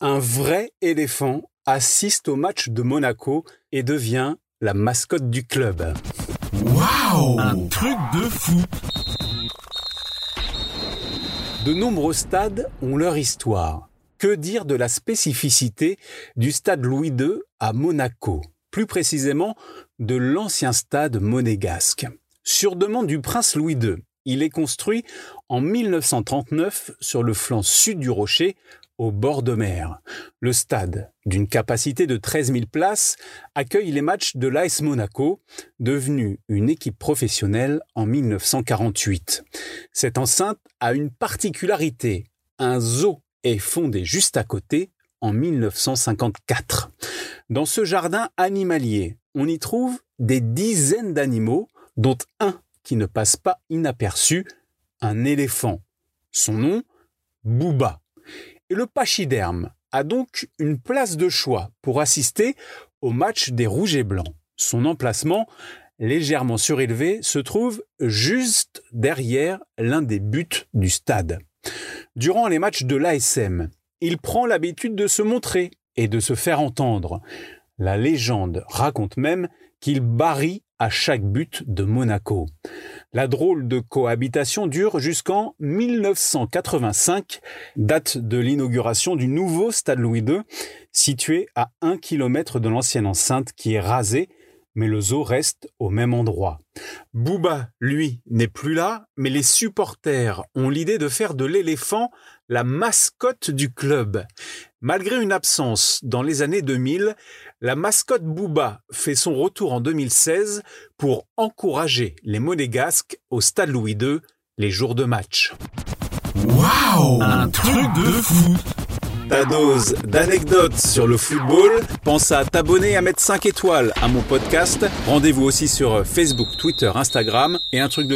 un vrai éléphant assiste au match de Monaco et devient la mascotte du club. Waouh Un truc de fou De nombreux stades ont leur histoire. Que dire de la spécificité du stade Louis II à Monaco? Plus précisément, de l'ancien stade monégasque. Sur demande du prince Louis II, il est construit en 1939 sur le flanc sud du rocher, au bord de mer. Le stade, d'une capacité de 13 000 places, accueille les matchs de l'AS Monaco, devenu une équipe professionnelle en 1948. Cette enceinte a une particularité. Un zoo est fondé juste à côté en 1954. Dans ce jardin animalier, on y trouve des dizaines d'animaux, dont un qui ne passe pas inaperçu, un éléphant. Son nom, Booba. Et le pachyderme a donc une place de choix pour assister au match des Rouges et Blancs. Son emplacement, légèrement surélevé, se trouve juste derrière l'un des buts du stade. Durant les matchs de l'ASM, il prend l'habitude de se montrer et de se faire entendre. La légende raconte même qu'il barille à chaque but de Monaco. La drôle de cohabitation dure jusqu'en 1985, date de l'inauguration du nouveau stade Louis II, situé à un kilomètre de l'ancienne enceinte qui est rasée, mais le zoo reste au même endroit. Booba, lui, n'est plus là, mais les supporters ont l'idée de faire de l'éléphant la mascotte du club. Malgré une absence dans les années 2000, la mascotte Booba fait son retour en 2016 pour encourager les monégasques au Stade Louis II les jours de match. Waouh Un truc de fou ta dose d'anecdotes sur le football. Pense à t'abonner à mettre 5 étoiles à mon podcast. Rendez-vous aussi sur Facebook, Twitter, Instagram et un truc.